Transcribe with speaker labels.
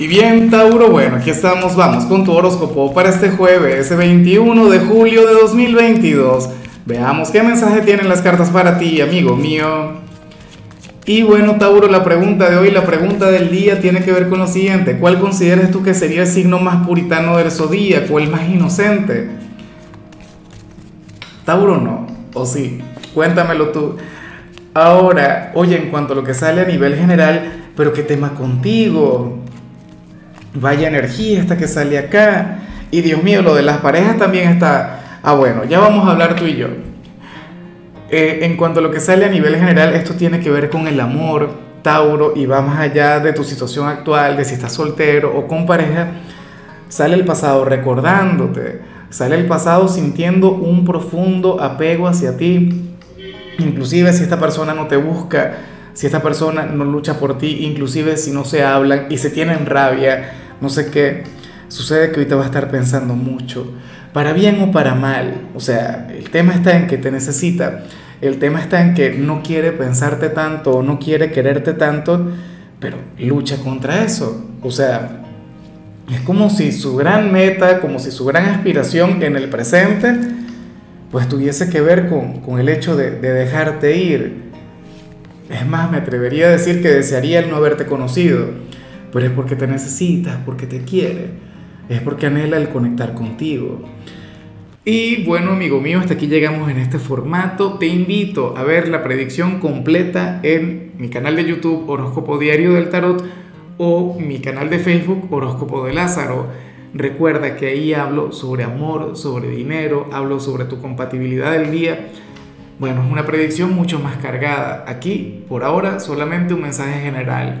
Speaker 1: Y bien, Tauro, bueno, aquí estamos, vamos con tu horóscopo para este jueves, 21 de julio de 2022. Veamos qué mensaje tienen las cartas para ti, amigo mío. Y bueno, Tauro, la pregunta de hoy, la pregunta del día tiene que ver con lo siguiente. ¿Cuál consideras tú que sería el signo más puritano del zodíaco, el más inocente? Tauro no, o sí, cuéntamelo tú. Ahora, oye, en cuanto a lo que sale a nivel general, pero qué tema contigo, vaya energía esta que sale acá. Y Dios mío, lo de las parejas también está... Ah, bueno, ya vamos a hablar tú y yo. Eh, en cuanto a lo que sale a nivel general, esto tiene que ver con el amor, Tauro, y va más allá de tu situación actual, de si estás soltero o con pareja. Sale el pasado recordándote, sale el pasado sintiendo un profundo apego hacia ti. Inclusive si esta persona no te busca, si esta persona no lucha por ti, inclusive si no se hablan y se tienen rabia, no sé qué, sucede que te va a estar pensando mucho, para bien o para mal. O sea, el tema está en que te necesita, el tema está en que no quiere pensarte tanto o no quiere quererte tanto, pero lucha contra eso. O sea, es como si su gran meta, como si su gran aspiración en el presente, pues tuviese que ver con, con el hecho de, de dejarte ir es más, me atrevería a decir que desearía el no haberte conocido, pero es porque te necesitas, porque te quiere, es porque anhela el conectar contigo. Y bueno, amigo mío, hasta aquí llegamos en este formato. Te invito a ver la predicción completa en mi canal de YouTube Horóscopo Diario del Tarot o mi canal de Facebook Horóscopo de Lázaro. Recuerda que ahí hablo sobre amor, sobre dinero, hablo sobre tu compatibilidad del día bueno, es una predicción mucho más cargada. Aquí, por ahora, solamente un mensaje general.